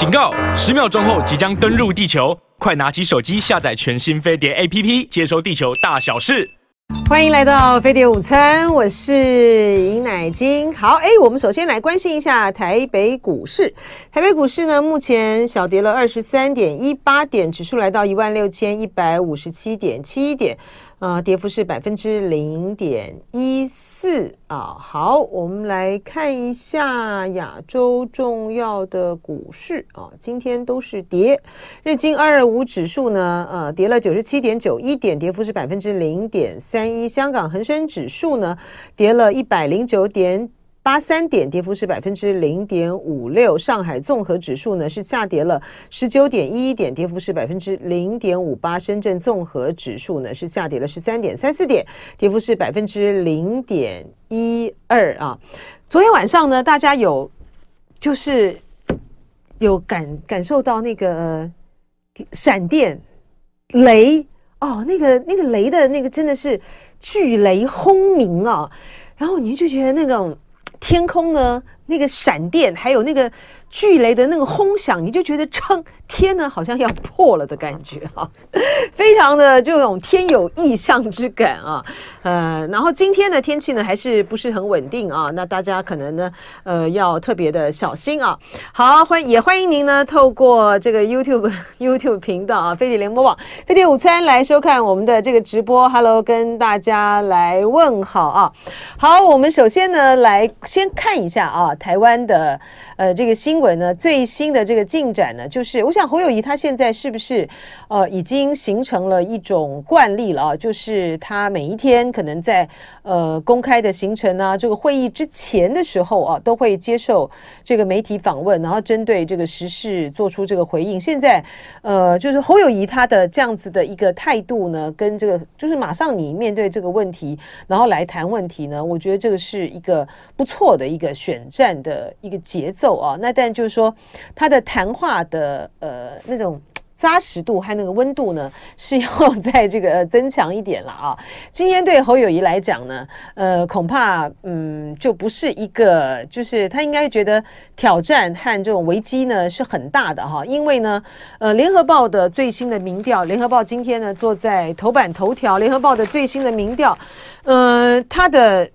警告！十秒钟后即将登陆地球，快拿起手机下载全新飞碟 APP，接收地球大小事。欢迎来到飞碟午餐，我是尹乃菁。好，哎，我们首先来关心一下台北股市。台北股市呢，目前小跌了二十三点一八点，指数来到一万六千一百五十七点七点。啊，跌幅是百分之零点一四啊。好，我们来看一下亚洲重要的股市啊，今天都是跌。日经二二五指数呢，呃，跌了九十七点九一点，跌幅是百分之零点三一。香港恒生指数呢，跌了一百零九点。八三点，跌幅是百分之零点五六。上海综合指数呢是下跌了十九点一一点，跌幅是百分之零点五八。深圳综合指数呢是下跌了十三点三四点，跌幅是百分之零点一二啊。昨天晚上呢，大家有就是有感感受到那个闪电雷哦，那个那个雷的那个真的是巨雷轰鸣啊，然后你就觉得那种。天空呢，那个闪电，还有那个巨雷的那个轰响，你就觉得撑。天呢，好像要破了的感觉、啊，非常的这种天有异象之感啊，呃，然后今天的天气呢还是不是很稳定啊，那大家可能呢，呃，要特别的小心啊。好，欢也欢迎您呢，透过这个 YouTube YouTube 频道啊，飞碟联播网飞碟午餐来收看我们的这个直播。Hello，跟大家来问好啊。好，我们首先呢来先看一下啊，台湾的呃这个新闻呢最新的这个进展呢，就是我想。侯友谊他现在是不是呃已经形成了一种惯例了啊？就是他每一天可能在呃公开的行程啊，这个会议之前的时候啊，都会接受这个媒体访问，然后针对这个时事做出这个回应。现在呃，就是侯友谊他的这样子的一个态度呢，跟这个就是马上你面对这个问题，然后来谈问题呢，我觉得这个是一个不错的一个选战的一个节奏啊。那但就是说他的谈话的呃。那种扎实度和那个温度呢，是要再这个增强一点了啊。今天对侯友谊来讲呢，呃，恐怕嗯，就不是一个，就是他应该觉得挑战和这种危机呢是很大的哈。因为呢，呃，联合报的最新的民调，联合报今天呢坐在头版头条，联合报的最新的民调，呃，他的。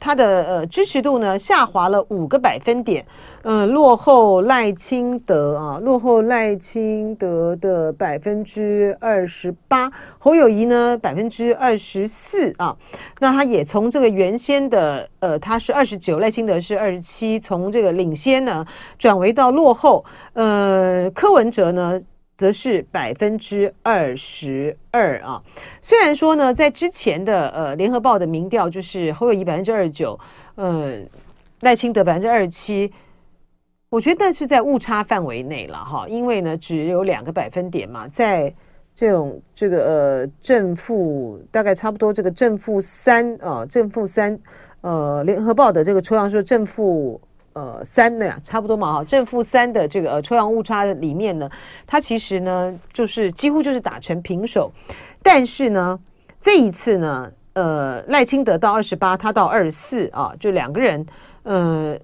他的呃支持度呢下滑了五个百分点，呃，落后赖清德啊，落后赖清德的百分之二十八，侯友谊呢百分之二十四啊，那他也从这个原先的呃他是二十九，赖清德是二十七，从这个领先呢转为到落后，呃，柯文哲呢。则是百分之二十二啊。虽然说呢，在之前的呃联合报的民调就是侯友宜百分之二十九，嗯，赖清德百分之二十七，我觉得是在误差范围内了哈。因为呢，只有两个百分点嘛，在这种这个呃正负大概差不多这个正负三啊，正负三呃联合报的这个抽样说正负。呃，三的呀，差不多嘛哈，正负三的这个呃抽样误差里面呢，它其实呢就是几乎就是打成平手，但是呢这一次呢，呃赖清德到二十八，他到二十四啊，就两个人，呃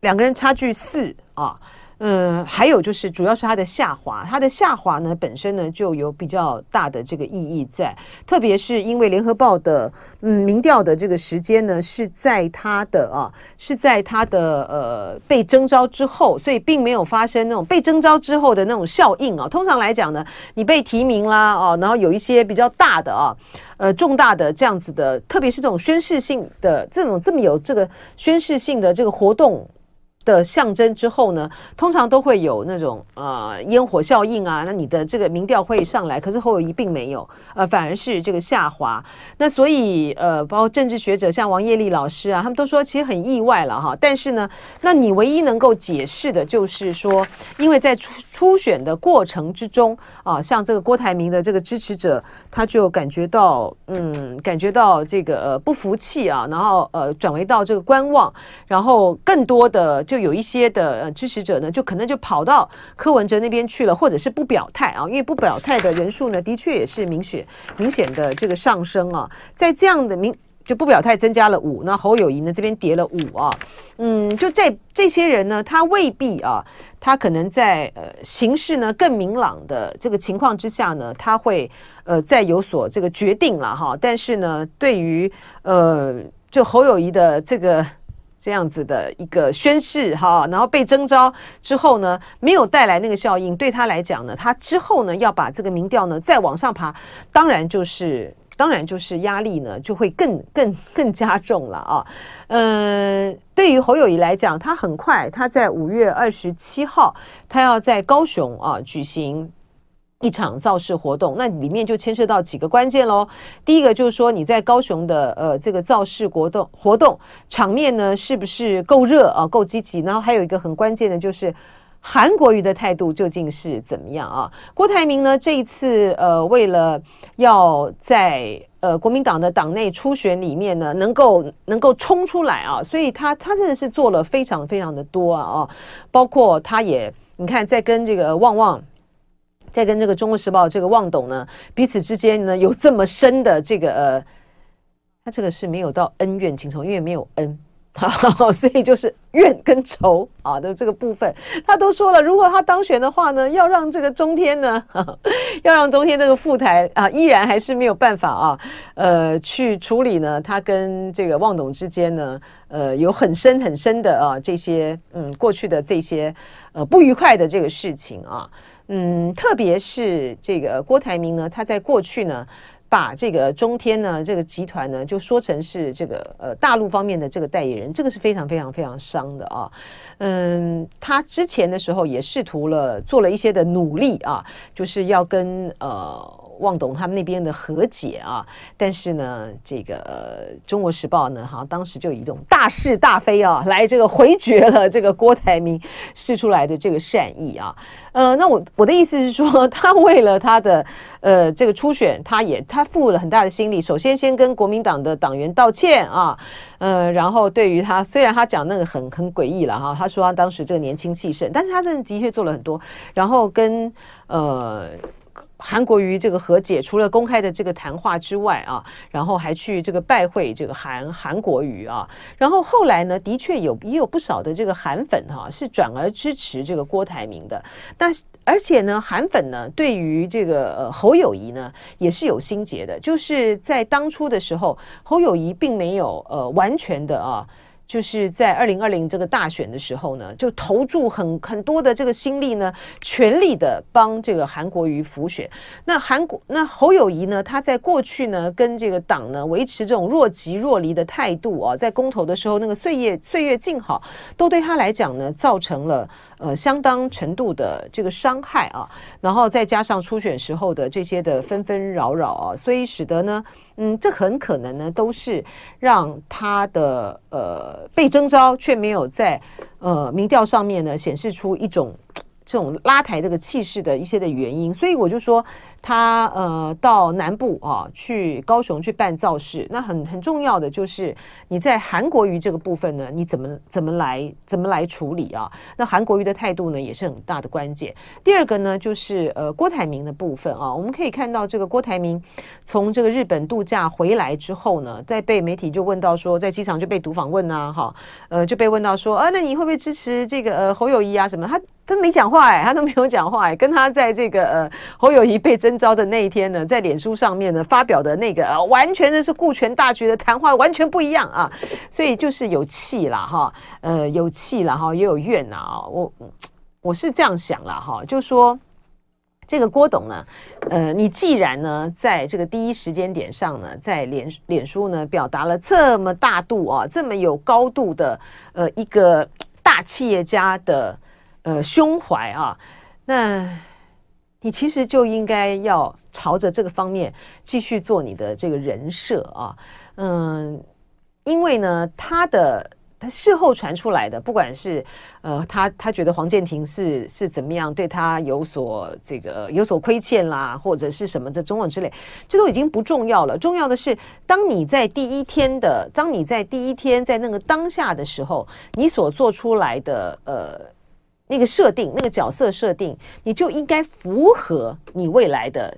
两个人差距四啊。嗯，还有就是，主要是它的下滑，它的下滑呢本身呢就有比较大的这个意义在，特别是因为联合报的嗯民调的这个时间呢是在它的啊是在它的呃被征召之后，所以并没有发生那种被征召之后的那种效应啊。通常来讲呢，你被提名啦哦，然后有一些比较大的啊呃重大的这样子的，特别是这种宣誓性的这种这么有这个宣誓性的这个活动。的象征之后呢，通常都会有那种呃烟火效应啊，那你的这个民调会上来，可是侯友谊并没有，呃，反而是这个下滑。那所以呃，包括政治学者像王业立老师啊，他们都说其实很意外了哈。但是呢，那你唯一能够解释的就是说，因为在出初选的过程之中啊，像这个郭台铭的这个支持者，他就感觉到嗯，感觉到这个不服气啊，然后呃转为到这个观望，然后更多的。就有一些的支持者呢，就可能就跑到柯文哲那边去了，或者是不表态啊，因为不表态的人数呢，的确也是明显明显的这个上升啊。在这样的明就不表态增加了五，那侯友谊呢这边跌了五啊，嗯，就这这些人呢，他未必啊，他可能在呃形势呢更明朗的这个情况之下呢，他会呃再有所这个决定了哈。但是呢，对于呃就侯友谊的这个这样子的一个宣誓哈，然后被征召之后呢，没有带来那个效应，对他来讲呢，他之后呢要把这个民调呢再往上爬，当然就是。当然，就是压力呢，就会更更更加重了啊。嗯，对于侯友宜来讲，他很快，他在五月二十七号，他要在高雄啊举行一场造势活动，那里面就牵涉到几个关键喽。第一个就是说，你在高雄的呃这个造势活动活动场面呢，是不是够热啊，够积极？然后还有一个很关键的就是。韩国瑜的态度究竟是怎么样啊？郭台铭呢？这一次呃，为了要在呃国民党的党内初选里面呢，能够能够冲出来啊，所以他他真的是做了非常非常的多啊啊，包括他也你看在跟这个旺旺，在跟这个《中国时报》这个旺董呢，彼此之间呢有这么深的这个呃，他这个是没有到恩怨情仇，因为没有恩。好，所以就是怨跟仇啊的这个部分，他都说了，如果他当选的话呢，要让这个中天呢，要让中天这个副台啊，依然还是没有办法啊，呃，去处理呢，他跟这个旺董之间呢，呃，有很深很深的啊这些嗯过去的这些呃不愉快的这个事情啊，嗯，特别是这个郭台铭呢，他在过去呢。把这个中天呢，这个集团呢，就说成是这个呃大陆方面的这个代言人，这个是非常非常非常伤的啊。嗯，他之前的时候也试图了做了一些的努力啊，就是要跟呃。旺董他们那边的和解啊，但是呢，这个、《中国时报》呢，好像当时就以一种大是大非啊，来这个回绝了这个郭台铭试出来的这个善意啊。呃，那我我的意思是说，他为了他的呃这个初选，他也他付了很大的心力。首先，先跟国民党的党员道歉啊，呃，然后对于他，虽然他讲那个很很诡异了哈，他说他当时这个年轻气盛，但是他真的的确做了很多，然后跟呃。韩国瑜这个和解，除了公开的这个谈话之外啊，然后还去这个拜会这个韩韩国瑜啊，然后后来呢，的确有也有不少的这个韩粉哈、是转而支持这个郭台铭的，但是而且呢，韩粉呢对于这个呃侯友谊呢也是有心结的，就是在当初的时候，侯友谊并没有呃完全的啊。就是在二零二零这个大选的时候呢，就投注很很多的这个心力呢，全力的帮这个韩国瑜辅选。那韩国那侯友谊呢，他在过去呢跟这个党呢维持这种若即若离的态度啊，在公投的时候那个岁月岁月静好，都对他来讲呢造成了呃相当程度的这个伤害啊。然后再加上初选时候的这些的纷纷扰扰啊，所以使得呢，嗯，这很可能呢都是让他的呃。被征召却没有在呃民调上面呢显示出一种这种拉抬这个气势的一些的原因，所以我就说。他呃到南部啊，去高雄去办造势，那很很重要的就是你在韩国瑜这个部分呢，你怎么怎么来怎么来处理啊？那韩国瑜的态度呢，也是很大的关键。第二个呢，就是呃郭台铭的部分啊，我们可以看到这个郭台铭从这个日本度假回来之后呢，在被媒体就问到说，在机场就被读访问呐，哈，呃就被问到说，啊那你会不会支持这个呃侯友谊啊什么？他他没讲话哎，他都没有讲话哎，跟他在这个呃侯友宜被征。征召的那一天呢，在脸书上面呢发表的那个啊，完全的是顾全大局的谈话，完全不一样啊，所以就是有气了哈，呃，有气了哈，也有怨呐啊，我我是这样想了哈，就说这个郭董呢，呃，你既然呢在这个第一时间点上呢，在脸脸书呢表达了这么大度啊，这么有高度的呃一个大企业家的呃胸怀啊，那。你其实就应该要朝着这个方面继续做你的这个人设啊，嗯，因为呢，他的他事后传出来的，不管是呃，他他觉得黄健庭是是怎么样对他有所这个有所亏欠啦，或者是什么这种种之类，这都已经不重要了。重要的是，当你在第一天的，当你在第一天在那个当下的时候，你所做出来的呃。那个设定，那个角色设定，你就应该符合你未来的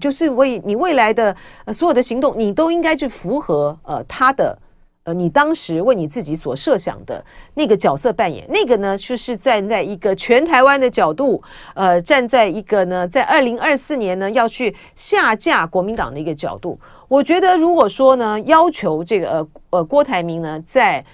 就是为你未来的呃所有的行动，你都应该去符合呃他的。呃，你当时为你自己所设想的那个角色扮演，那个呢，就是站在一个全台湾的角度，呃，站在一个呢，在二零二四年呢要去下架国民党的一个角度。我觉得，如果说呢，要求这个呃呃郭台铭呢在。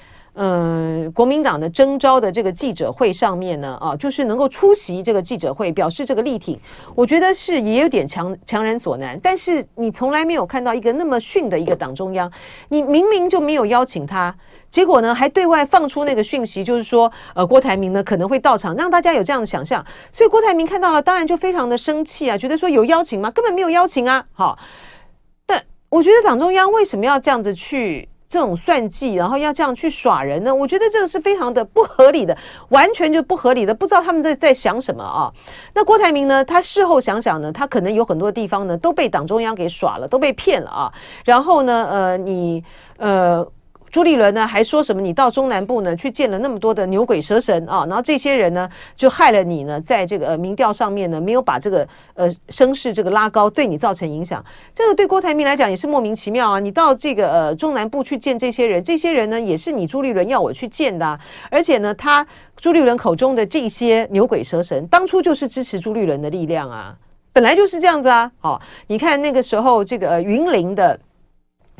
嗯，国民党的征召的这个记者会上面呢，啊，就是能够出席这个记者会，表示这个力挺，我觉得是也有点强强人所难。但是你从来没有看到一个那么逊的一个党中央，你明明就没有邀请他，结果呢还对外放出那个讯息，就是说，呃，郭台铭呢可能会到场，让大家有这样的想象。所以郭台铭看到了，当然就非常的生气啊，觉得说有邀请吗？根本没有邀请啊。好，但我觉得党中央为什么要这样子去？这种算计，然后要这样去耍人呢？我觉得这个是非常的不合理的，完全就不合理的，不知道他们在在想什么啊？那郭台铭呢？他事后想想呢，他可能有很多地方呢都被党中央给耍了，都被骗了啊。然后呢，呃，你呃。朱立伦呢还说什么？你到中南部呢去见了那么多的牛鬼蛇神啊，然后这些人呢就害了你呢，在这个民调上面呢没有把这个呃声势这个拉高，对你造成影响。这个对郭台铭来讲也是莫名其妙啊！你到这个呃中南部去见这些人，这些人呢也是你朱立伦要我去见的啊，而且呢他朱立伦口中的这些牛鬼蛇神，当初就是支持朱立伦的力量啊，本来就是这样子啊。好，你看那个时候这个呃云林的。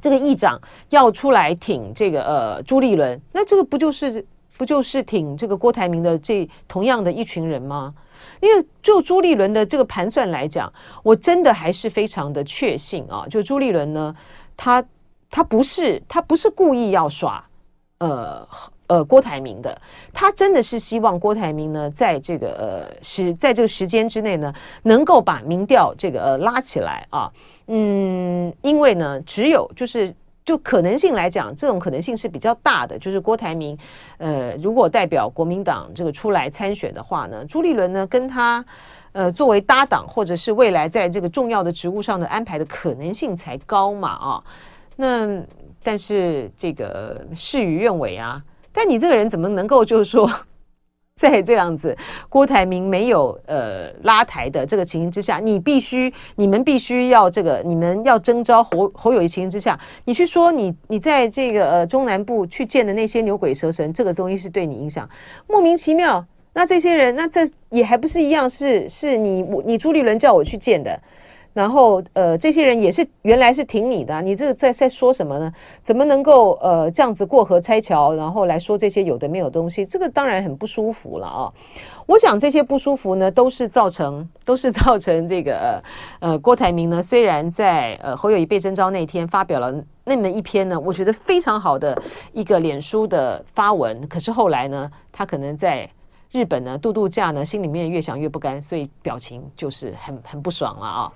这个议长要出来挺这个呃朱立伦，那这个不就是不就是挺这个郭台铭的这同样的一群人吗？因为就朱立伦的这个盘算来讲，我真的还是非常的确信啊，就朱立伦呢，他他不是他不是故意要耍呃呃郭台铭的，他真的是希望郭台铭呢，在这个呃时在这个时间之内呢，能够把民调这个呃拉起来啊。嗯，因为呢，只有就是就可能性来讲，这种可能性是比较大的。就是郭台铭，呃，如果代表国民党这个出来参选的话呢，朱立伦呢跟他，呃，作为搭档，或者是未来在这个重要的职务上的安排的可能性才高嘛啊。那但是这个事与愿违啊。但你这个人怎么能够就是说？在这样子，郭台铭没有呃拉台的这个情形之下，你必须你们必须要这个你们要征召侯侯友宜情形之下，你去说你你在这个呃中南部去见的那些牛鬼蛇神，这个东西是对你影响莫名其妙。那这些人，那这也还不是一样，是是你我你朱立伦叫我去见的。然后，呃，这些人也是原来是挺你的，你这个在在说什么呢？怎么能够呃这样子过河拆桥，然后来说这些有的没有东西？这个当然很不舒服了啊！我想这些不舒服呢，都是造成都是造成这个呃呃郭台铭呢，虽然在呃侯友宜被征召那天发表了那么一篇呢，我觉得非常好的一个脸书的发文，可是后来呢，他可能在日本呢度度假呢，心里面越想越不甘，所以表情就是很很不爽了啊！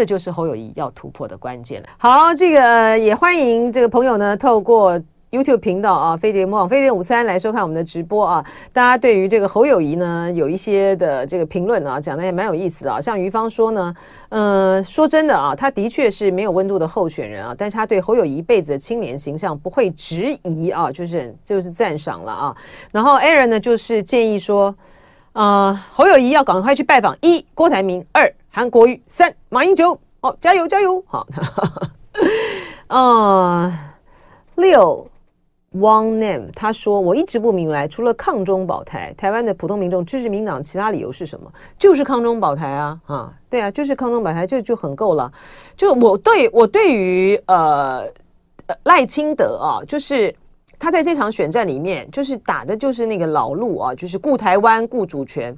这就是侯友谊要突破的关键了。好，这个也欢迎这个朋友呢，透过 YouTube 频道啊，飞碟魔网飞碟五三来收看我们的直播啊。大家对于这个侯友谊呢，有一些的这个评论啊，讲的也蛮有意思的啊。像于芳说呢，嗯、说真的啊，他的确是没有温度的候选人啊，但是他对侯友宜一辈子的清廉形象不会质疑啊，就是就是赞赏了啊。然后 Aaron 呢，就是建议说，呃，侯友宜要赶快去拜访一郭台铭，二。韩国瑜三马英九，好，加油加油，好，嗯，六汪 name 他说，我一直不明白，除了抗中保台，台湾的普通民众支持民党，其他理由是什么？就是抗中保台啊，啊，对啊，就是抗中保台，这就，就很够了。就我对我对于呃赖清德啊，就是他在这场选战里面，就是打的就是那个老路啊，就是顾台湾、顾主权，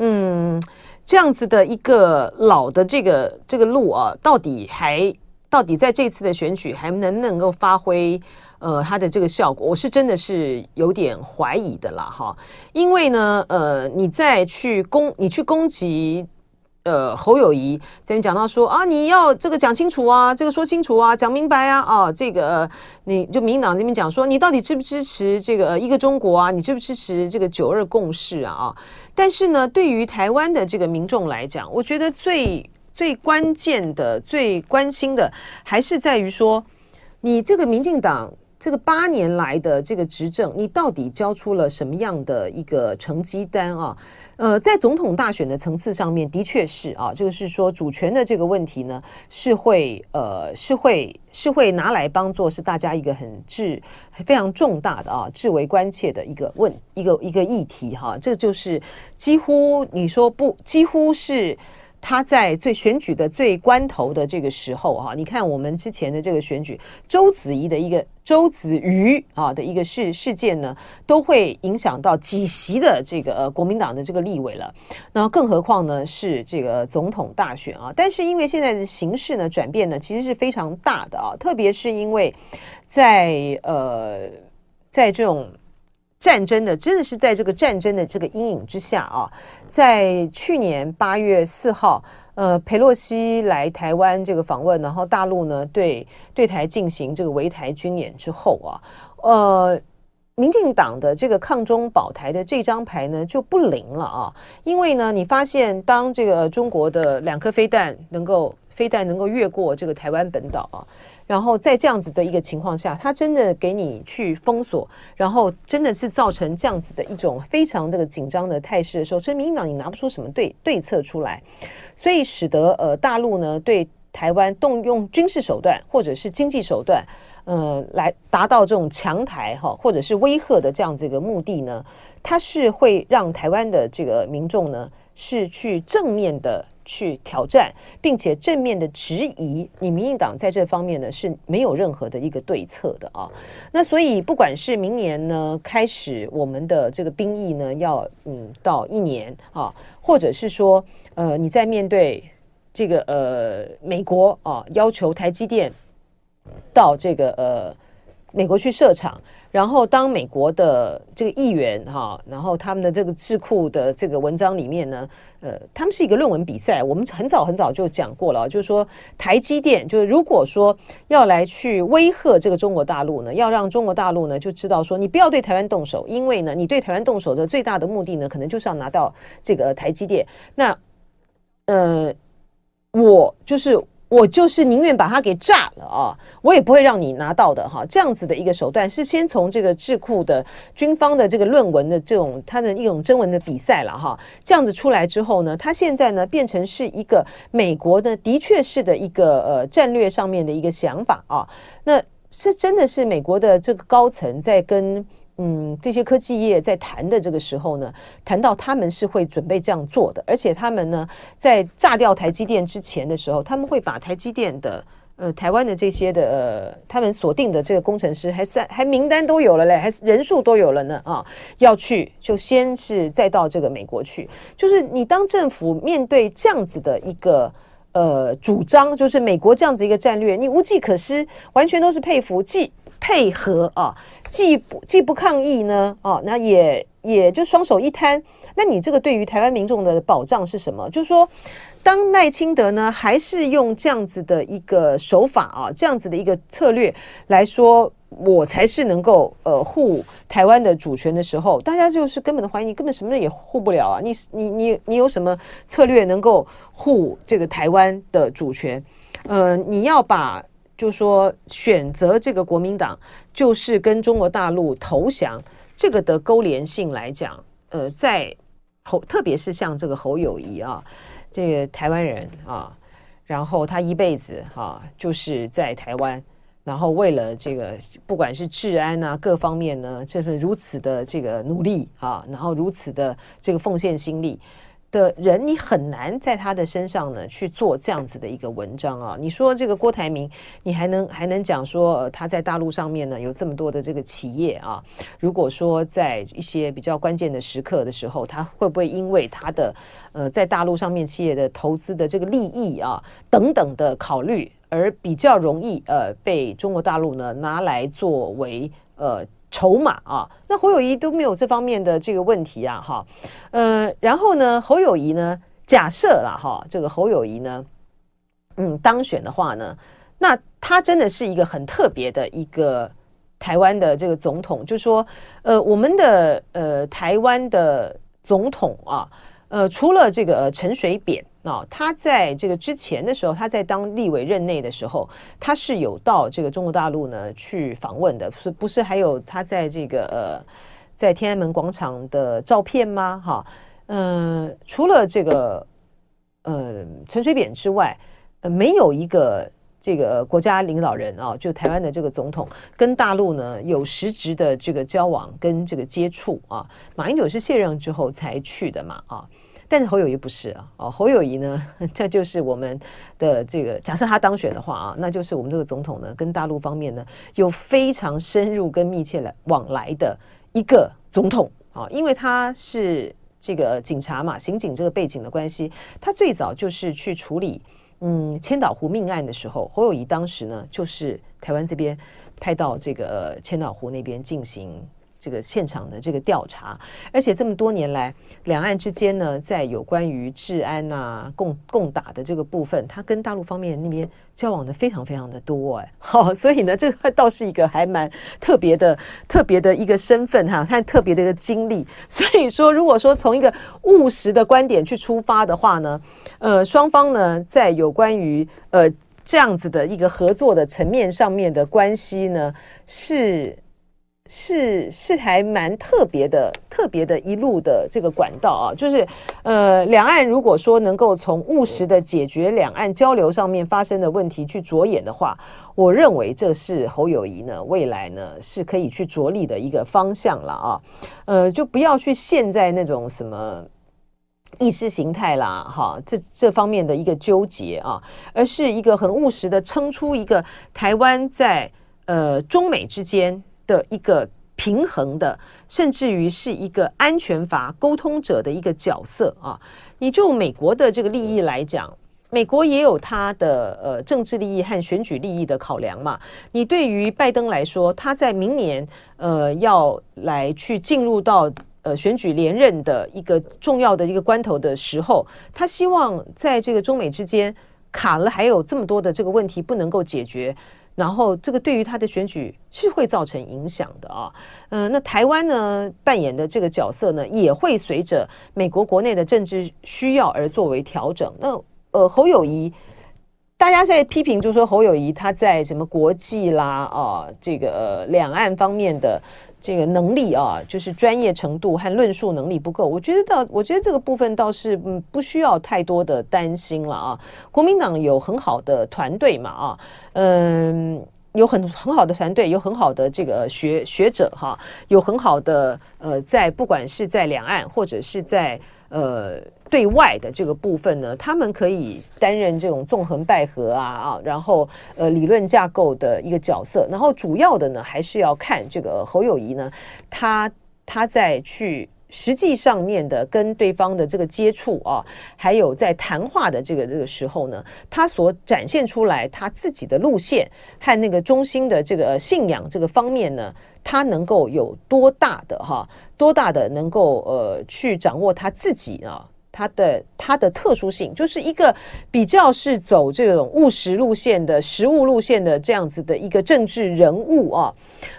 嗯。这样子的一个老的这个这个路啊，到底还到底在这次的选举还能不能够发挥呃它的这个效果？我是真的是有点怀疑的啦哈，因为呢呃你再去攻你去攻击。呃，侯友谊这边讲到说啊，你要这个讲清楚啊，这个说清楚啊，讲明白啊，啊，这个你就民党这边讲说，你到底支不支持这个一个中国啊？你支不支持这个九二共识啊？啊，但是呢，对于台湾的这个民众来讲，我觉得最最关键的、最关心的，还是在于说，你这个民进党这个八年来的这个执政，你到底交出了什么样的一个成绩单啊？呃，在总统大选的层次上面，的确是啊，就是说主权的这个问题呢，是会呃，是会是会拿来当做是大家一个很至非常重大的啊，至为关切的一个问一个一个议题哈、这就是几乎你说不，几乎是。他在最选举的最关头的这个时候，哈，你看我们之前的这个选举，周子怡的一个周子瑜啊的一个事事件呢，都会影响到几席的这个呃国民党的这个立委了。那更何况呢是这个总统大选啊？但是因为现在的形势呢转变呢，其实是非常大的啊，特别是因为在呃在这种。战争的真的是在这个战争的这个阴影之下啊，在去年八月四号，呃，裴洛西来台湾这个访问，然后大陆呢对对台进行这个围台军演之后啊，呃，民进党的这个抗中保台的这张牌呢就不灵了啊，因为呢，你发现当这个中国的两颗飞弹能够飞弹能够越过这个台湾本岛啊。然后在这样子的一个情况下，他真的给你去封锁，然后真的是造成这样子的一种非常这个紧张的态势的时候，所以民进党你拿不出什么对对策出来，所以使得呃大陆呢对台湾动用军事手段或者是经济手段，呃来达到这种强台哈或者是威吓的这样子一个目的呢，它是会让台湾的这个民众呢是去正面的。去挑战，并且正面的质疑你民进党在这方面呢是没有任何的一个对策的啊。那所以不管是明年呢开始我们的这个兵役呢要嗯到一年啊，或者是说呃你在面对这个呃美国啊要求台积电到这个呃美国去设厂。然后，当美国的这个议员哈，然后他们的这个智库的这个文章里面呢，呃，他们是一个论文比赛。我们很早很早就讲过了，就是说台积电，就是如果说要来去威吓这个中国大陆呢，要让中国大陆呢就知道说，你不要对台湾动手，因为呢，你对台湾动手的最大的目的呢，可能就是要拿到这个台积电。那，呃，我就是。我就是宁愿把它给炸了啊，我也不会让你拿到的哈。这样子的一个手段是先从这个智库的军方的这个论文的这种它的一种征文的比赛了哈。这样子出来之后呢，它现在呢变成是一个美国的的确是的一个呃战略上面的一个想法啊。那是真的是美国的这个高层在跟。嗯，这些科技业在谈的这个时候呢，谈到他们是会准备这样做的，而且他们呢，在炸掉台积电之前的时候，他们会把台积电的呃台湾的这些的呃他们锁定的这个工程师，还是还名单都有了嘞，还人数都有了呢？啊，要去就先是再到这个美国去，就是你当政府面对这样子的一个呃主张，就是美国这样子一个战略，你无计可施，完全都是佩服，既配合啊。既不既不抗议呢，哦，那也也就双手一摊。那你这个对于台湾民众的保障是什么？就是说，当赖清德呢，还是用这样子的一个手法啊，这样子的一个策略来说，我才是能够呃护台湾的主权的时候，大家就是根本的怀疑，你根本什么也护不了啊！你你你你有什么策略能够护这个台湾的主权？呃，你要把。就说选择这个国民党，就是跟中国大陆投降这个的勾连性来讲，呃，在侯特别是像这个侯友谊啊，这个台湾人啊，然后他一辈子啊就是在台湾，然后为了这个不管是治安啊各方面呢，就是如此的这个努力啊，然后如此的这个奉献心力。的人，你很难在他的身上呢去做这样子的一个文章啊。你说这个郭台铭，你还能还能讲说他在大陆上面呢有这么多的这个企业啊？如果说在一些比较关键的时刻的时候，他会不会因为他的呃在大陆上面企业的投资的这个利益啊等等的考虑，而比较容易呃被中国大陆呢拿来作为呃？筹码啊，那侯友谊都没有这方面的这个问题啊，哈，呃，然后呢，侯友谊呢，假设了哈，这个侯友谊呢，嗯，当选的话呢，那他真的是一个很特别的一个台湾的这个总统，就说，呃，我们的呃台湾的总统啊，呃，除了这个陈水扁啊，他在这个之前的时候，他在当立委任内的时候，他是有到这个中国大陆呢去访问的，是不是？还有他在这个呃，在天安门广场的照片吗？哈，嗯，除了这个呃陈水扁之外，呃，没有一个。这个国家领导人啊，就台湾的这个总统跟大陆呢有实质的这个交往跟这个接触啊。马英九是卸任之后才去的嘛啊，但是侯友谊不是啊。哦，侯友谊呢，这就是我们的这个假设他当选的话啊，那就是我们这个总统呢跟大陆方面呢有非常深入跟密切来往来的一个总统啊，因为他是这个警察嘛，刑警这个背景的关系，他最早就是去处理。嗯，千岛湖命案的时候，侯友谊当时呢，就是台湾这边派到这个千岛湖那边进行。这个现场的这个调查，而且这么多年来，两岸之间呢，在有关于治安啊、共共打的这个部分，他跟大陆方面那边交往的非常非常的多哎，好，所以呢，这个倒是一个还蛮特别的、特别的一个身份哈，他特别的一个经历。所以说，如果说从一个务实的观点去出发的话呢，呃，双方呢，在有关于呃这样子的一个合作的层面上面的关系呢，是。是是还蛮特别的，特别的一路的这个管道啊，就是呃，两岸如果说能够从务实的解决两岸交流上面发生的问题去着眼的话，我认为这是侯友谊呢未来呢是可以去着力的一个方向了啊，呃，就不要去陷在那种什么意识形态啦，哈，这这方面的一个纠结啊，而是一个很务实的撑出一个台湾在呃中美之间。的一个平衡的，甚至于是一个安全阀沟通者的一个角色啊！你就美国的这个利益来讲，美国也有它的呃政治利益和选举利益的考量嘛。你对于拜登来说，他在明年呃要来去进入到呃选举连任的一个重要的一个关头的时候，他希望在这个中美之间卡了还有这么多的这个问题不能够解决。然后，这个对于他的选举是会造成影响的啊。嗯、那台湾呢扮演的这个角色呢，也会随着美国国内的政治需要而作为调整。那呃，侯友谊，大家在批评，就是说侯友谊他在什么国际啦啊，这个、两岸方面的。这个能力啊，就是专业程度和论述能力不够。我觉得到，我觉得这个部分倒是嗯不需要太多的担心了啊。国民党有很好的团队嘛啊，嗯，有很很好的团队，有很好的这个学学者哈，有很好的呃，在不管是在两岸或者是在呃。对外的这个部分呢，他们可以担任这种纵横捭阖啊啊，然后呃理论架构的一个角色，然后主要的呢还是要看这个侯友谊呢，他他在去实际上面的跟对方的这个接触啊，还有在谈话的这个这个时候呢，他所展现出来他自己的路线和那个中心的这个信仰这个方面呢，他能够有多大的哈，多大的能够呃去掌握他自己啊。他的他的特殊性就是一个比较是走这种务实路线的实务路线的这样子的一个政治人物啊，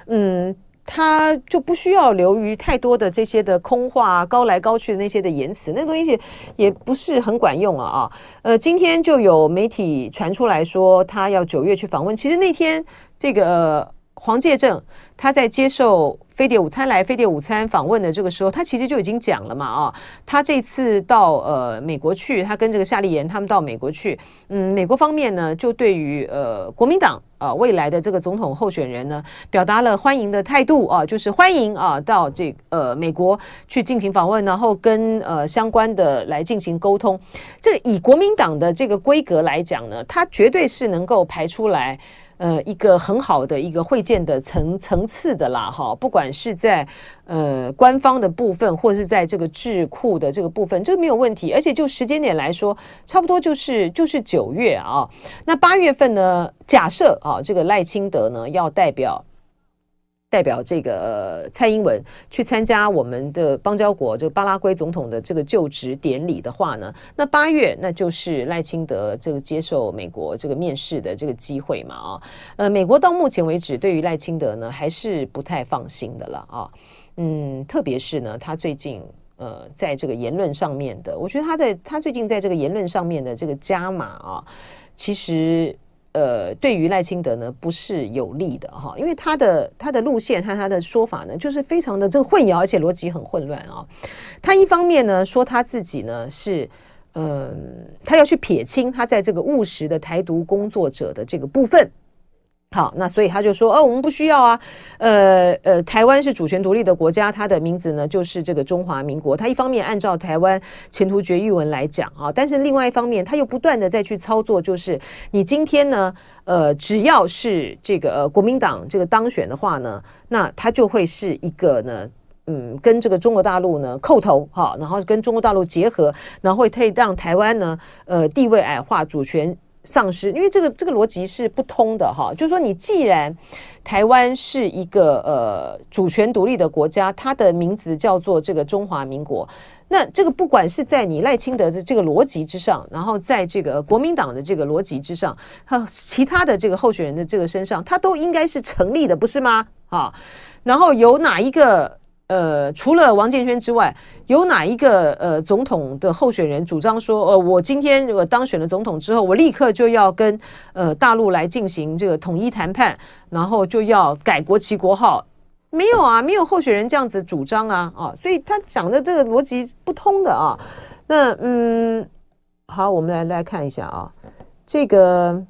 嗯，他就不需要流于太多的这些的空话、高来高去的那些的言辞，那东西也不是很管用了啊。呃，今天就有媒体传出来说他要九月去访问，其实那天这个黄介正他在接受。飞碟午餐来飞碟午餐访问的这个时候，他其实就已经讲了嘛啊，他这次到呃美国去，他跟这个夏立言他们到美国去，嗯，美国方面呢就对于呃国民党啊未来的这个总统候选人呢表达了欢迎的态度啊，就是欢迎啊到这呃美国去进行访问，然后跟呃相关的来进行沟通。这个以国民党的这个规格来讲呢，他绝对是能够排出来。呃，一个很好的一个会见的层层次的啦，哈，不管是在呃官方的部分，或是在这个智库的这个部分，这个没有问题。而且就时间点来说，差不多就是就是九月啊。那八月份呢，假设啊，这个赖清德呢要代表。代表这个蔡英文去参加我们的邦交国这个巴拉圭总统的这个就职典礼的话呢，那八月那就是赖清德这个接受美国这个面试的这个机会嘛啊，呃，美国到目前为止对于赖清德呢还是不太放心的了啊，嗯，特别是呢他最近呃，在这个言论上面的，我觉得他在他最近在这个言论上面的这个加码啊，其实呃，对于赖清德呢不是有利的哈，因为他的他的路线和他的说法呢，就是非常的这个混淆，而且逻辑很混乱啊。他一方面呢说他自己呢是嗯、呃，他要去撇清他在这个务实的台独工作者的这个部分。好，那所以他就说，哦，我们不需要啊，呃呃，台湾是主权独立的国家，它的名字呢就是这个中华民国。他一方面按照台湾前途决议文来讲啊，但是另外一方面他又不断的再去操作，就是你今天呢，呃，只要是这个呃国民党这个当选的话呢，那他就会是一个呢，嗯，跟这个中国大陆呢叩头哈，然后跟中国大陆结合，然后会可以让台湾呢，呃，地位矮化，主权。丧失，因为这个这个逻辑是不通的哈。就是说，你既然台湾是一个呃主权独立的国家，它的名字叫做这个中华民国，那这个不管是在你赖清德的这个逻辑之上，然后在这个国民党的这个逻辑之上，和其他的这个候选人的这个身上，它都应该是成立的，不是吗？啊，然后有哪一个？呃，除了王建煊之外，有哪一个呃总统的候选人主张说，呃，我今天如果当选了总统之后，我立刻就要跟呃大陆来进行这个统一谈判，然后就要改国旗国号？没有啊，没有候选人这样子主张啊，啊，所以他讲的这个逻辑不通的啊。那嗯，好，我们来来看一下啊，这个。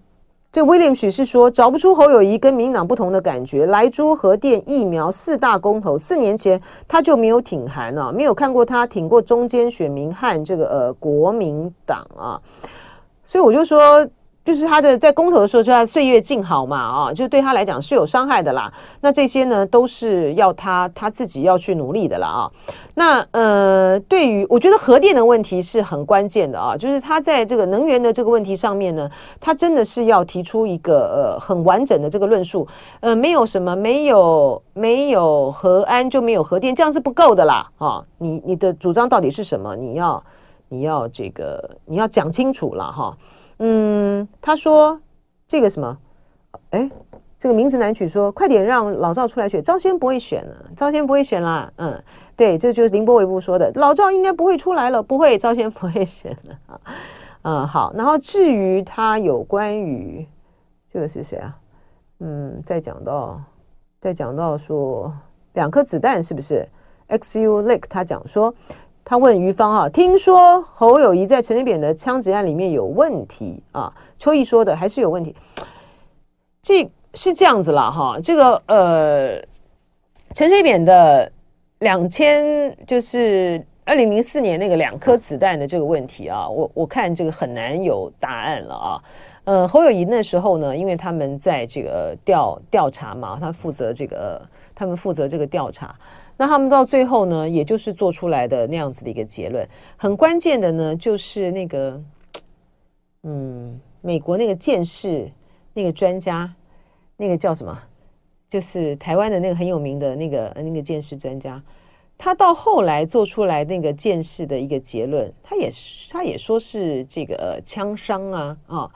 这威廉许是说，找不出侯友谊跟民党不同的感觉。莱猪、核电、疫苗四大公投，四年前他就没有挺韩啊，没有看过他挺过中间选民和这个呃国民党啊，所以我就说。就是他的在公投的时候，就他岁月静好嘛，啊，就对他来讲是有伤害的啦。那这些呢，都是要他他自己要去努力的啦啊。那呃，对于我觉得核电的问题是很关键的啊，就是他在这个能源的这个问题上面呢，他真的是要提出一个呃很完整的这个论述。呃，没有什么没有没有核安就没有核电，这样是不够的啦啊。你你的主张到底是什么？你要你要这个你要讲清楚了哈。嗯，他说这个什么，哎，这个名字难取说，快点让老赵出来选，赵先不会选了，赵先不会选啦。嗯，对，这就是凌波微步说的，老赵应该不会出来了，不会，赵先不会选了啊。嗯，好，然后至于他有关于这个是谁啊？嗯，再讲到再讲到说两颗子弹是不是？XU Lake 他讲说。他问于芳啊，听说侯友谊在陈水扁的枪击案里面有问题啊？邱毅说的还是有问题，这是这样子啦哈。这个呃，陈水扁的两千就是二零零四年那个两颗子弹的这个问题啊，我我看这个很难有答案了啊。呃，侯友谊那时候呢，因为他们在这个调调查嘛，他负责这个，他们负责这个调查。那他们到最后呢，也就是做出来的那样子的一个结论。很关键的呢，就是那个，嗯，美国那个剑士那个专家，那个叫什么？就是台湾的那个很有名的那个那个剑士专家，他到后来做出来那个剑士的一个结论，他也是他也说是这个枪伤啊啊，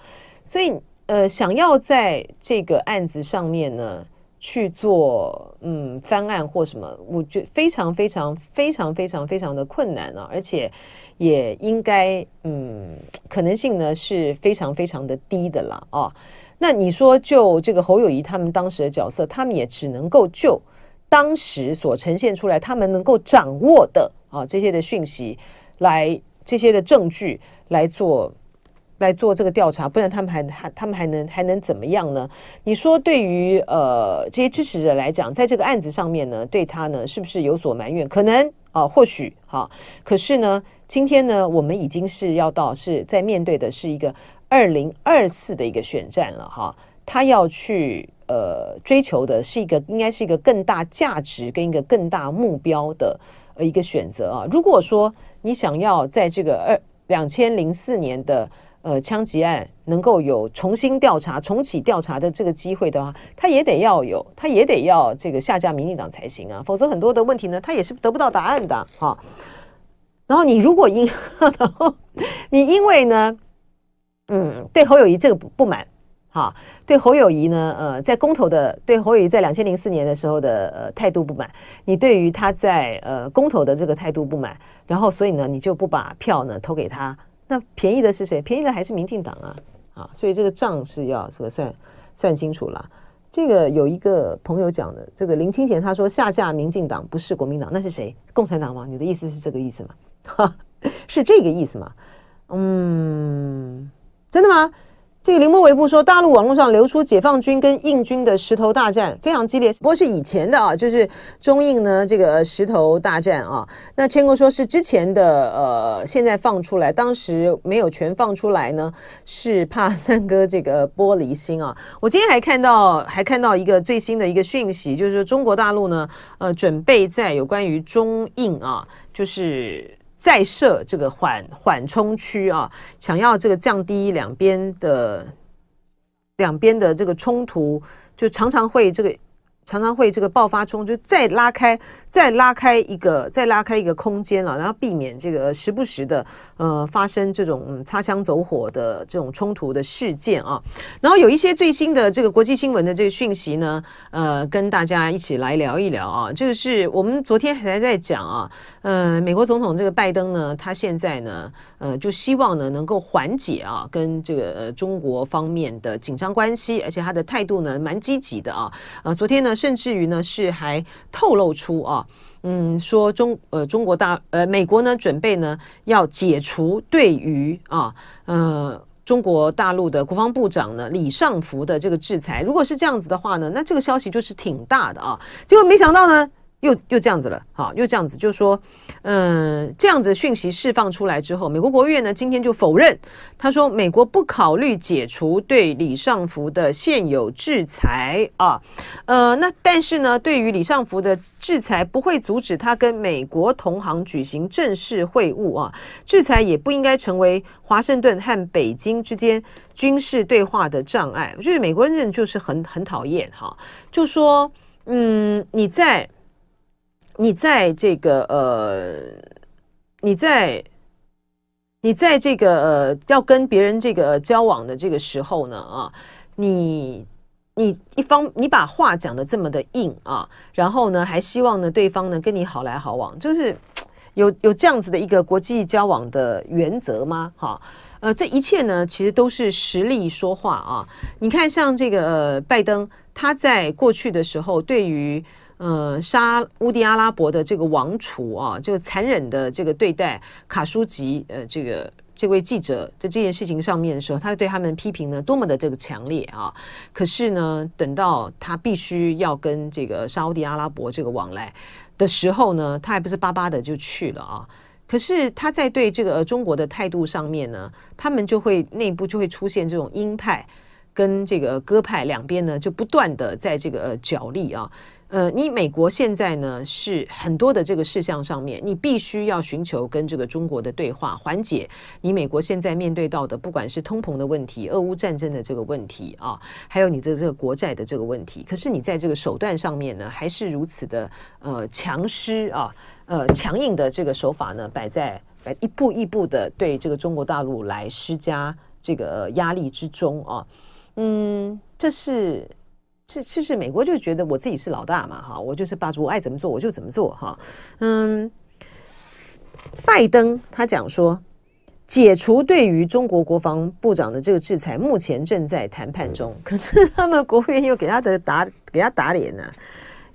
所以呃，想要在这个案子上面呢。去做嗯翻案或什么，我觉得非常非常非常非常非常的困难啊，而且也应该嗯可能性呢是非常非常的低的啦啊。那你说就这个侯友谊他们当时的角色，他们也只能够就当时所呈现出来他们能够掌握的啊这些的讯息来这些的证据来做。来做这个调查，不然他们还还他们还能还能怎么样呢？你说对于呃这些支持者来讲，在这个案子上面呢，对他呢是不是有所埋怨？可能啊、或许哈。可是呢，今天呢，我们已经是要到是在面对的是一个二零二四的一个选战了哈。他要去呃追求的是一个应该是一个更大价值跟一个更大目标的呃一个选择啊。如果说你想要在这个二两千零四年的呃，枪击案能够有重新调查、重启调查的这个机会的话，他也得要有，他也得要这个下架民进党才行啊，否则很多的问题呢，他也是得不到答案的哈。然后你如果因，然后你因为呢，嗯，对侯友谊这个不不满哈，对侯友谊呢，呃，在公投的对侯友谊在两千零四年的时候的呃态度不满，你对于他在呃公投的这个态度不满，然后所以呢，你就不把票呢投给他，那便宜的是谁？便宜的还是民进党啊，啊，所以这个账是要这个算算清楚了。这个有一个朋友讲的，这个林清贤他说下架民进党不是国民党，那是谁？共产党吗？你的意思是这个意思吗？哈，是这个意思吗？嗯，真的吗？这个林莫维布说，大陆网络上流出解放军跟印军的石头大战非常激烈，不过是以前的啊，就是中印呢这个石头大战啊。那千哥说是之前的，呃，现在放出来，当时没有全放出来呢，是怕三哥这个玻璃心啊。我今天还看到还看到一个最新的一个讯息，就是中国大陆呢，呃，准备在有关于中印啊，就是。再设这个缓缓冲区啊，想要这个降低两边的两边的这个冲突，就常常会这个。常常会这个爆发冲突，再拉开，再拉开一个，再拉开一个空间了，然后避免这个时不时的呃发生这种、嗯、擦枪走火的这种冲突的事件啊。然后有一些最新的这个国际新闻的这个讯息呢，呃，跟大家一起来聊一聊啊。就是我们昨天还在讲啊，呃，美国总统这个拜登呢，他现在呢，呃，就希望呢能够缓解啊跟这个呃中国方面的紧张关系，而且他的态度呢蛮积极的啊。呃，昨天呢。甚至于呢，是还透露出啊，嗯，说中呃中国大呃美国呢准备呢要解除对于啊呃中国大陆的国防部长呢李尚福的这个制裁。如果是这样子的话呢，那这个消息就是挺大的啊。结果没想到呢。又又这样子了，好，又这样子，就是说，嗯，这样子讯息释放出来之后，美国国务院呢今天就否认，他说美国不考虑解除对李尚福的现有制裁啊，呃，那但是呢，对于李尚福的制裁不会阻止他跟美国同行举行正式会晤啊，制裁也不应该成为华盛顿和北京之间军事对话的障碍。我觉得美国人就是很很讨厌哈，就说，嗯，你在。你在这个呃，你在你在这个呃，要跟别人这个交往的这个时候呢啊，你你一方你把话讲得这么的硬啊，然后呢还希望呢对方呢跟你好来好往，就是有有这样子的一个国际交往的原则吗？哈，呃，这一切呢其实都是实力说话啊。你看，像这个呃拜登，他在过去的时候对于。呃，沙乌迪阿拉伯的这个王储啊，这个残忍的这个对待卡舒吉呃，这个这位记者在这件事情上面的时候，他对他们批评呢多么的这个强烈啊！可是呢，等到他必须要跟这个沙乌迪阿拉伯这个往来的时候呢，他还不是巴巴的就去了啊！可是他在对这个中国的态度上面呢，他们就会内部就会出现这种鹰派跟这个鸽派两边呢，就不断的在这个角力啊。呃，你美国现在呢是很多的这个事项上面，你必须要寻求跟这个中国的对话，缓解你美国现在面对到的，不管是通膨的问题、俄乌战争的这个问题啊，还有你的这个国债的这个问题。可是你在这个手段上面呢，还是如此的呃强势啊，呃强硬的这个手法呢，摆在一步一步的对这个中国大陆来施加这个压力之中啊，嗯，这是。是，是，是美国就觉得我自己是老大嘛，哈，我就是霸主，我爱怎么做我就怎么做，哈，嗯，拜登他讲说，解除对于中国国防部长的这个制裁，目前正在谈判中，可是他们国务院又给他的打，给他打脸呢，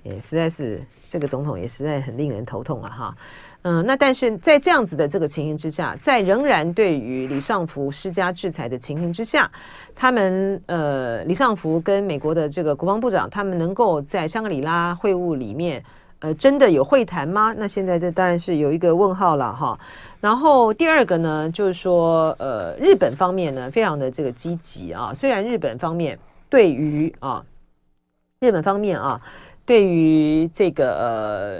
也实在是这个总统也实在很令人头痛啊，哈。嗯，那但是在这样子的这个情形之下，在仍然对于李尚福施加制裁的情形之下，他们呃，李尚福跟美国的这个国防部长，他们能够在香格里拉会晤里面，呃，真的有会谈吗？那现在这当然是有一个问号了哈。然后第二个呢，就是说，呃，日本方面呢，非常的这个积极啊。虽然日本方面对于啊，日本方面啊，对于这个呃，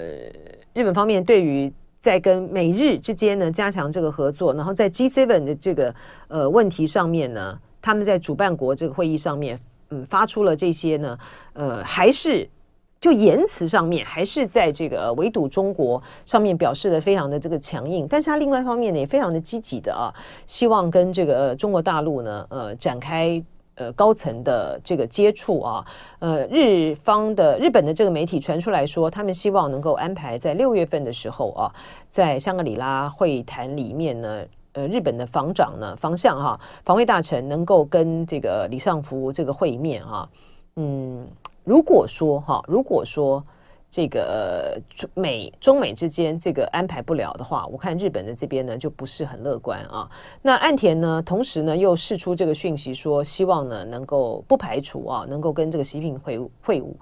日本方面对于在跟美日之间呢，加强这个合作，然后在 G7 的这个呃问题上面呢，他们在主办国这个会议上面，嗯，发出了这些呢，呃，还是就言辞上面，还是在这个围堵中国上面表示的非常的这个强硬，但是他另外一方面呢，也非常的积极的啊，希望跟这个中国大陆呢，呃，展开呃高层的这个接触啊，呃，日方的日本的这个媒体传出来说，他们希望能够安排在六月份的时候啊，在香格里拉会谈里面呢，呃，日本的防长呢，防相哈，防卫大臣能够跟这个李尚福这个会面哈，嗯，如果说哈，如果说。这个中美中美之间这个安排不了的话，我看日本的这边呢就不是很乐观啊。那岸田呢，同时呢又释出这个讯息说，希望呢能够不排除啊，能够跟这个习近平会会晤。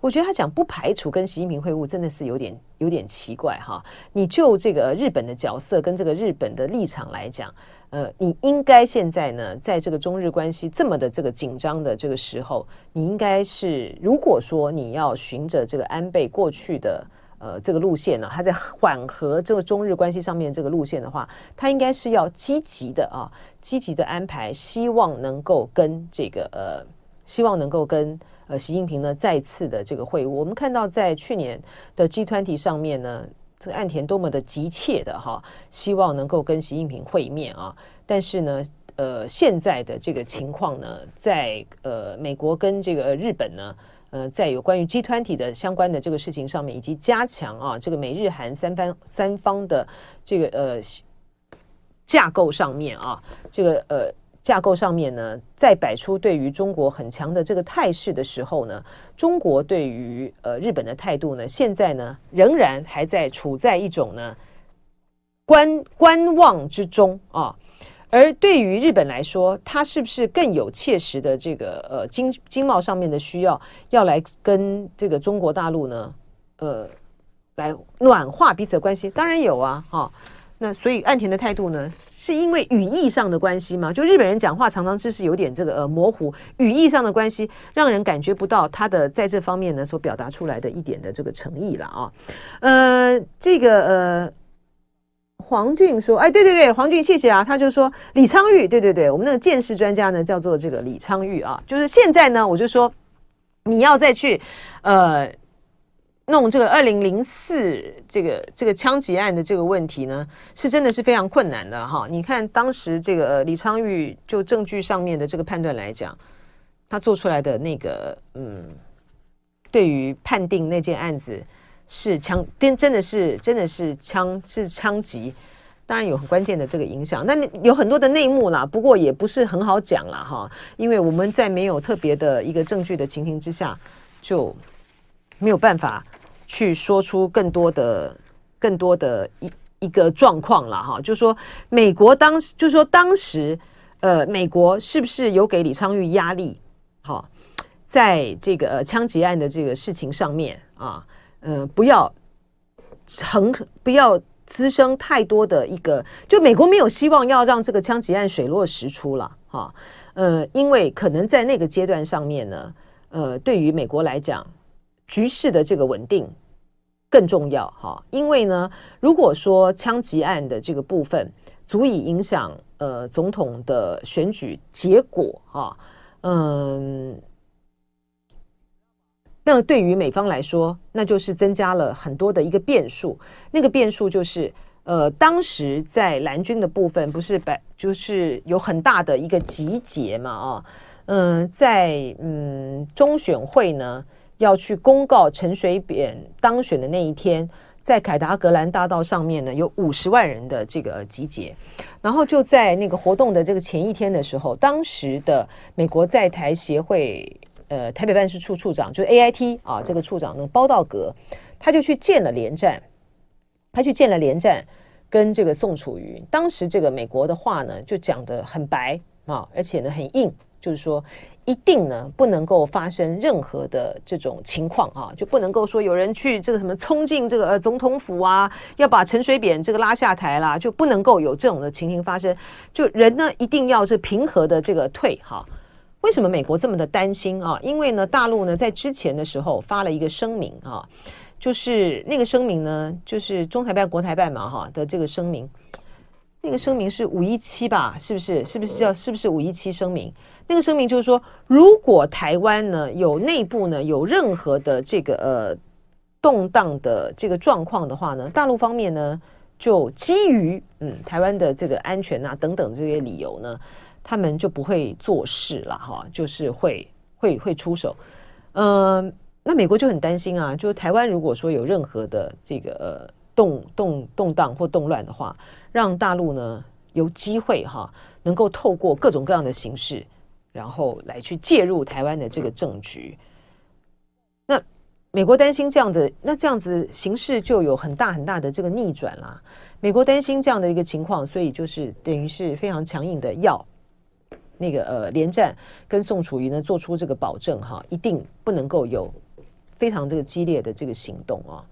我觉得他讲不排除跟习近平会晤，真的是有点有点奇怪哈。你就这个日本的角色跟这个日本的立场来讲。呃，你应该现在呢，在这个中日关系这么的这个紧张的这个时候，你应该是如果说你要循着这个安倍过去的呃这个路线呢，他在缓和这个中日关系上面这个路线的话，他应该是要积极的啊，积极的安排，希望能够跟这个呃，希望能够跟呃习近平呢再次的这个会晤。我们看到在去年的 G 团体上面呢。这个岸田多么的急切的哈，希望能够跟习近平会面啊！但是呢，呃，现在的这个情况呢，在呃美国跟这个日本呢，呃，在有关于 G20 的相关的这个事情上面，以及加强啊这个美日韩三方三方的这个呃架构上面啊，这个呃。架构上面呢，在摆出对于中国很强的这个态势的时候呢，中国对于呃日本的态度呢，现在呢仍然还在处在一种呢观观望之中啊。而对于日本来说，它是不是更有切实的这个呃经经贸上面的需要，要来跟这个中国大陆呢，呃，来暖化彼此的关系？当然有啊，哈。那所以岸田的态度呢，是因为语义上的关系吗？就日本人讲话常常就是有点这个呃模糊，语义上的关系，让人感觉不到他的在这方面呢所表达出来的一点的这个诚意了啊。呃，这个呃，黄俊说，哎，对对对，黄俊谢谢啊，他就说李昌钰，对对对，我们那个鉴识专家呢叫做这个李昌钰啊，就是现在呢，我就说你要再去呃。弄这个二零零四这个这个枪击案的这个问题呢，是真的是非常困难的哈。你看当时这个李昌钰就证据上面的这个判断来讲，他做出来的那个嗯，对于判定那件案子是枪，真真的是真的是枪是枪击，当然有很关键的这个影响。那有很多的内幕啦，不过也不是很好讲啦哈，因为我们在没有特别的一个证据的情形之下，就没有办法。去说出更多的、更多的一一个状况了哈，就是说美国当时，就是说当时，呃，美国是不是有给李昌钰压力？哈，在这个枪击案的这个事情上面啊，呃，不要成，不要滋生太多的一个，就美国没有希望要让这个枪击案水落石出了哈，呃，因为可能在那个阶段上面呢，呃，对于美国来讲。局势的这个稳定更重要哈，因为呢，如果说枪击案的这个部分足以影响呃总统的选举结果哈，嗯，那对于美方来说，那就是增加了很多的一个变数。那个变数就是呃，当时在蓝军的部分不是百就是有很大的一个集结嘛啊，嗯，在嗯中选会呢。要去公告陈水扁当选的那一天，在凯达格兰大道上面呢，有五十万人的这个集结。然后就在那个活动的这个前一天的时候，当时的美国在台协会呃台北办事处处长，就是 AIT 啊这个处长呢，包道格，他就去见了连战，他去见了连战跟这个宋楚瑜。当时这个美国的话呢，就讲得很白啊，而且呢很硬，就是说。一定呢，不能够发生任何的这种情况啊，就不能够说有人去这个什么冲进这个呃总统府啊，要把陈水扁这个拉下台啦，就不能够有这种的情形发生。就人呢，一定要是平和的这个退哈。为什么美国这么的担心啊？因为呢，大陆呢在之前的时候发了一个声明啊，就是那个声明呢，就是中台办、国台办嘛哈的这个声明，那个声明是五一七吧？是不是？是不是叫是不是五一七声明？那个声明就是说，如果台湾呢有内部呢有任何的这个呃动荡的这个状况的话呢，大陆方面呢就基于嗯台湾的这个安全啊等等这些理由呢，他们就不会做事了哈，就是会会会出手。嗯、那美国就很担心啊，就是台湾如果说有任何的这个、呃、动动动荡或动乱的话，让大陆呢有机会哈，能够透过各种各样的形式，然后来去介入台湾的这个政局。那美国担心这样的，那这样子形势就有很大很大的这个逆转啦。美国担心这样的一个情况，所以就是等于是非常强硬的要那个呃连战跟宋楚瑜呢做出这个保证哈，一定不能够有非常这个激烈的这个行动啊。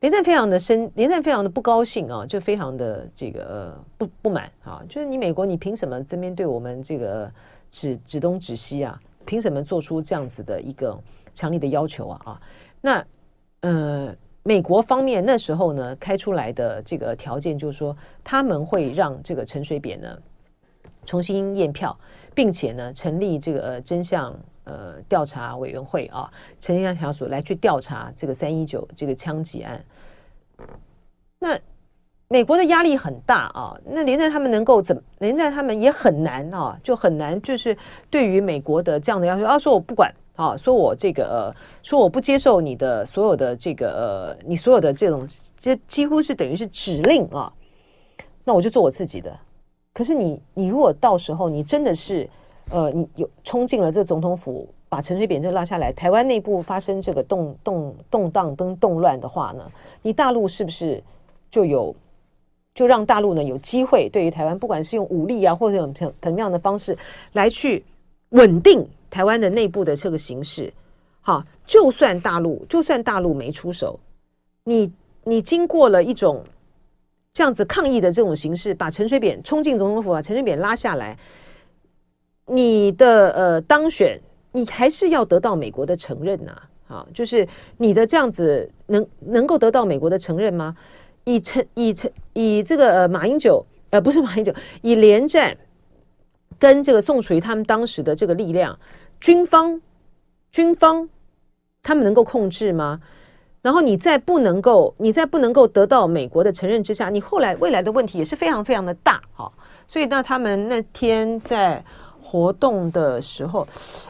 连战非常的生，连战非常的不高兴啊，就非常的这个、呃、不不满啊，就是你美国你凭什么这边对我们这个指指东指西啊？凭什么做出这样子的一个强烈的要求啊？啊，那呃，美国方面那时候呢开出来的这个条件就是说，他们会让这个陈水扁呢重新验票，并且呢成立这个、呃、真相呃调查委员会啊，成立调查小组来去调查这个三一九这个枪击案。那美国的压力很大啊，那连战他们能够怎么？连战他们也很难啊，就很难，就是对于美国的这样的要求，啊，说我不管啊，说我这个呃，说我不接受你的所有的这个呃，你所有的这种，这几乎是等于是指令啊，那我就做我自己的。可是你你如果到时候你真的是呃，你有冲进了这总统府，把陈水扁就拉下来，台湾内部发生这个动动动荡跟动乱的话呢，你大陆是不是就有？就让大陆呢有机会对于台湾，不管是用武力啊，或者用什么样的方式来去稳定台湾的内部的这个形势。好，就算大陆就算大陆没出手，你你经过了一种这样子抗议的这种形式，把陈水扁冲进总统府，把陈水扁拉下来，你的呃当选，你还是要得到美国的承认呐。啊，就是你的这样子能能够得到美国的承认吗？以陈以陈以这个马英九呃不是马英九，以连战跟这个宋楚瑜他们当时的这个力量，军方军方他们能够控制吗？然后你在不能够你在不能够得到美国的承认之下，你后来未来的问题也是非常非常的大哈。所以那他们那天在活动的时候，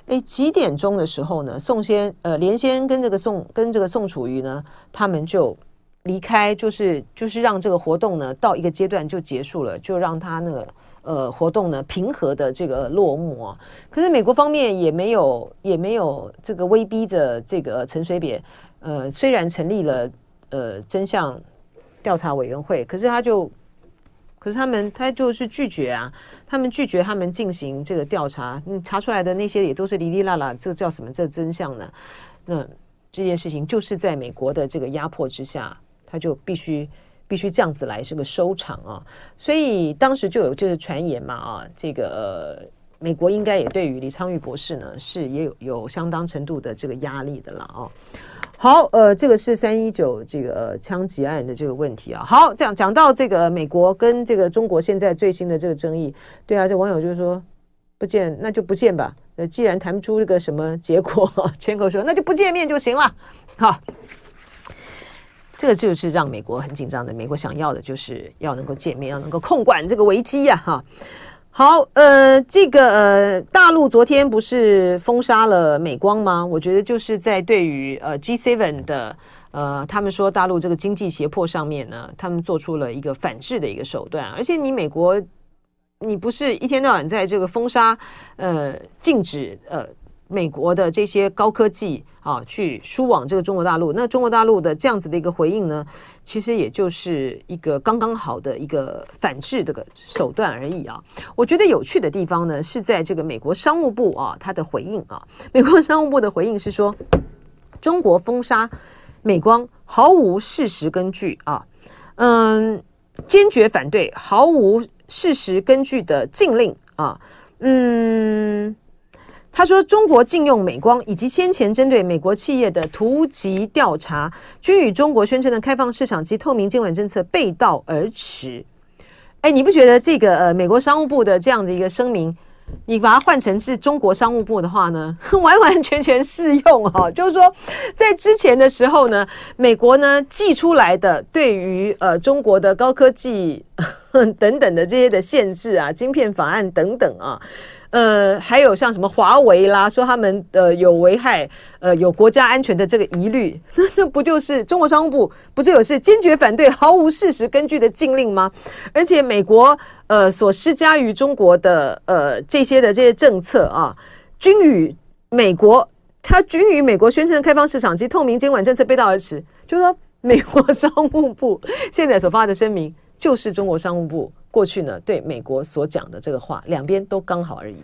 哎几点钟的时候呢？宋先呃连先跟这个宋跟这个宋楚瑜呢，他们就。离开就是就是让这个活动呢到一个阶段就结束了，就让他那个呃活动呢平和的这个落幕啊。可是美国方面也没有也没有这个威逼着这个陈水扁，呃虽然成立了呃真相调查委员会，可是他就可是他们他就是拒绝啊，他们拒绝他们进行这个调查，你查出来的那些也都是哩哩啦啦，这叫什么这真相呢？那这件事情就是在美国的这个压迫之下。他就必须必须这样子来是个收场啊，所以当时就有这个传言嘛啊，这个、美国应该也对于李昌钰博士呢是也有有相当程度的这个压力的了啊。好，呃，这个是三一九这个枪击案的这个问题啊。好，这样讲到这个美国跟这个中国现在最新的这个争议，对啊，这网友就是说不见那就不见吧，呃，既然谈不出这个什么结果，全口说那就不见面就行了，好。这个就是让美国很紧张的。美国想要的就是要能够见面，要能够控管这个危机呀！哈，好，呃，这个呃，大陆昨天不是封杀了美光吗？我觉得就是在对于呃 G Seven 的呃，他们说大陆这个经济胁迫上面呢，他们做出了一个反制的一个手段。而且你美国，你不是一天到晚在这个封杀，呃，禁止呃。美国的这些高科技啊，去输往这个中国大陆，那中国大陆的这样子的一个回应呢，其实也就是一个刚刚好的一个反制这个手段而已啊。我觉得有趣的地方呢，是在这个美国商务部啊，它的回应啊，美国商务部的回应是说，中国封杀美光毫无事实根据啊，嗯，坚决反对毫无事实根据的禁令啊，嗯。他说：“中国禁用美光，以及先前针对美国企业的突击调查，均与中国宣称的开放市场及透明监管政策背道而驰。”哎，你不觉得这个呃，美国商务部的这样的一个声明，你把它换成是中国商务部的话呢，完完全全适用哈、哦。就是说，在之前的时候呢，美国呢寄出来的对于呃中国的高科技 等等的这些的限制啊，晶片法案等等啊。呃，还有像什么华为啦，说他们呃有危害呃有国家安全的这个疑虑，那这不就是中国商务部不就有是坚决反对、毫无事实根据的禁令吗？而且美国呃所施加于中国的呃这些的这些政策啊，均与美国它均与美国宣称的开放市场及透明监管政策背道而驰。就是说，美国商务部现在所发的声明，就是中国商务部。过去呢对美国所讲的这个话两边都刚好而已。